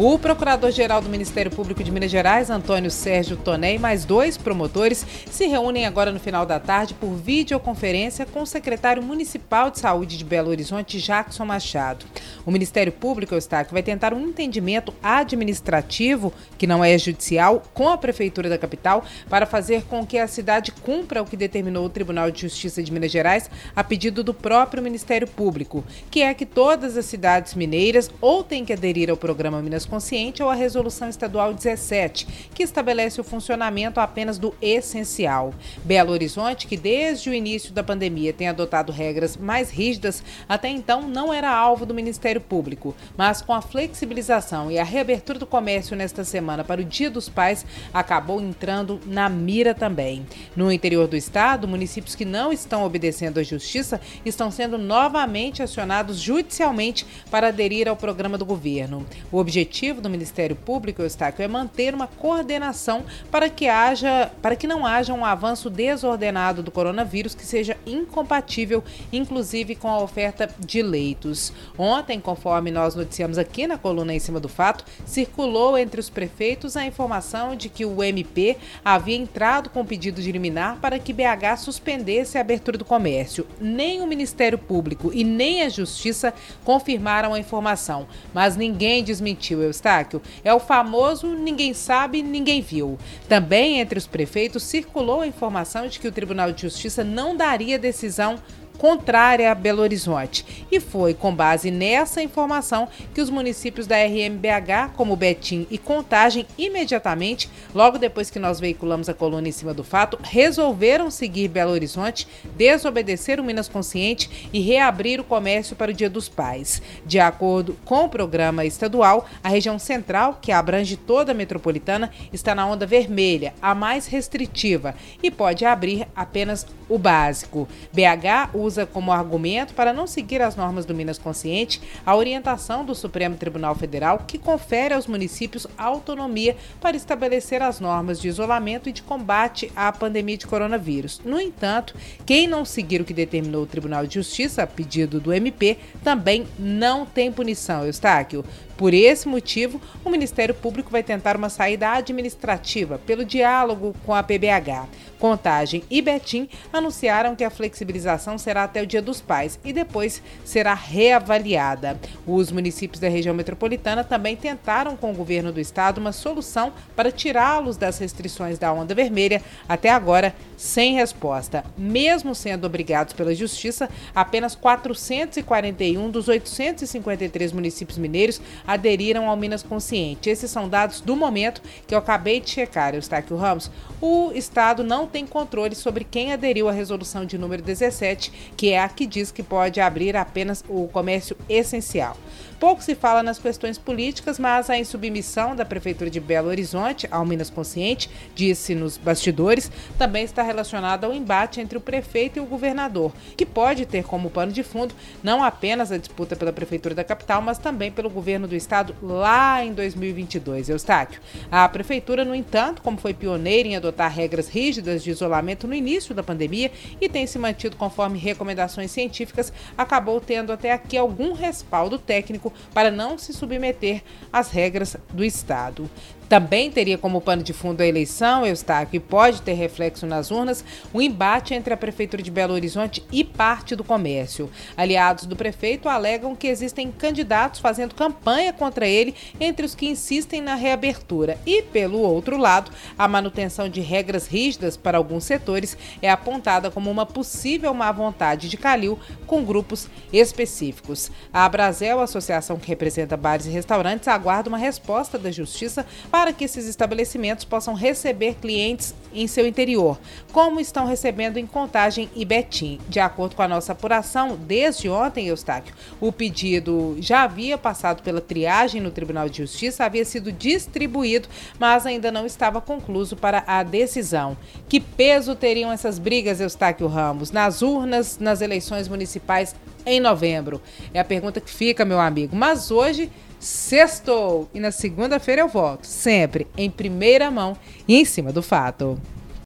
O Procurador-Geral do Ministério Público de Minas Gerais, Antônio Sérgio Toné, e mais dois promotores se reúnem agora no final da tarde por videoconferência com o secretário municipal de saúde de Belo Horizonte, Jackson Machado. O Ministério Público, Eustáquio, vai tentar um entendimento administrativo, que não é judicial, com a Prefeitura da capital para fazer com que a cidade cumpra o que determinou o Tribunal de Justiça de Minas Gerais a pedido do próprio Ministério Público, que é que todas as cidades mineiras ou têm que aderir ao programa Minas Consciente ou a Resolução Estadual 17, que estabelece o funcionamento apenas do essencial. Belo Horizonte, que desde o início da pandemia tem adotado regras mais rígidas, até então não era alvo do Ministério Público, mas com a flexibilização e a reabertura do comércio nesta semana para o Dia dos Pais, acabou entrando na mira também. No interior do estado, municípios que não estão obedecendo à justiça estão sendo novamente acionados judicialmente para aderir ao programa do governo. O objetivo objetivo do Ministério Público, Eustáquio, é manter uma coordenação para que haja, para que não haja um avanço desordenado do coronavírus que seja incompatível, inclusive com a oferta de leitos. Ontem, conforme nós noticiamos aqui na coluna em cima do fato, circulou entre os prefeitos a informação de que o MP havia entrado com pedido de liminar para que BH suspendesse a abertura do comércio. Nem o Ministério Público e nem a Justiça confirmaram a informação, mas ninguém desmentiu Eustáquio, é o famoso ninguém sabe, ninguém viu. Também entre os prefeitos circulou a informação de que o Tribunal de Justiça não daria decisão contrária a Belo Horizonte. E foi com base nessa informação que os municípios da RMBH, como Betim e Contagem, imediatamente, logo depois que nós veiculamos a coluna em cima do fato, resolveram seguir Belo Horizonte, desobedecer o Minas Consciente e reabrir o comércio para o Dia dos Pais. De acordo com o programa estadual, a região central, que abrange toda a metropolitana, está na onda vermelha, a mais restritiva, e pode abrir apenas o básico. BH usa como argumento para não seguir as normas do Minas Consciente a orientação do Supremo Tribunal Federal que confere aos municípios autonomia para estabelecer as normas de isolamento e de combate à pandemia de coronavírus. No entanto, quem não seguir o que determinou o Tribunal de Justiça, a pedido do MP, também não tem punição, Eustáquio. Por esse motivo, o Ministério Público vai tentar uma saída administrativa pelo diálogo com a PBH. Contagem e Betim anunciaram que a flexibilização será até o Dia dos Pais e depois será reavaliada. Os municípios da região metropolitana também tentaram com o governo do estado uma solução para tirá-los das restrições da onda vermelha, até agora sem resposta. Mesmo sendo obrigados pela justiça, apenas 441 dos 853 municípios mineiros aderiram ao Minas Consciente. Esses são dados do momento que eu acabei de checar, Eustáquio Ramos. O Estado não tem controle sobre quem aderiu à resolução de número 17, que é a que diz que pode abrir apenas o comércio essencial. Pouco se fala nas questões políticas, mas a insubmissão da Prefeitura de Belo Horizonte ao Minas Consciente, disse nos bastidores, também está relacionada ao embate entre o prefeito e o governador, que pode ter como pano de fundo não apenas a disputa pela Prefeitura da capital, mas também pelo governo do estado lá em 2022. Eustáquio. A Prefeitura, no entanto, como foi pioneira em adotar regras rígidas de isolamento no início da pandemia e tem se mantido conforme recomendações científicas, acabou tendo até aqui algum respaldo técnico para não se submeter às regras do Estado. Também teria como pano de fundo a eleição, Eustáquio, e pode ter reflexo nas urnas, o embate entre a Prefeitura de Belo Horizonte e parte do comércio. Aliados do prefeito alegam que existem candidatos fazendo campanha contra ele entre os que insistem na reabertura. E, pelo outro lado, a manutenção de regras rígidas para alguns setores é apontada como uma possível má vontade de Calil com grupos específicos. A Brasel, associação que representa bares e restaurantes, aguarda uma resposta da Justiça para para que esses estabelecimentos possam receber clientes em seu interior, como estão recebendo em Contagem e Betim. De acordo com a nossa apuração, desde ontem, Eustáquio, o pedido já havia passado pela triagem no Tribunal de Justiça, havia sido distribuído, mas ainda não estava concluído para a decisão. Que peso teriam essas brigas, Eustáquio Ramos, nas urnas, nas eleições municipais em novembro? É a pergunta que fica, meu amigo. Mas hoje Sextou! E na segunda-feira eu volto, sempre em primeira mão e em cima do fato.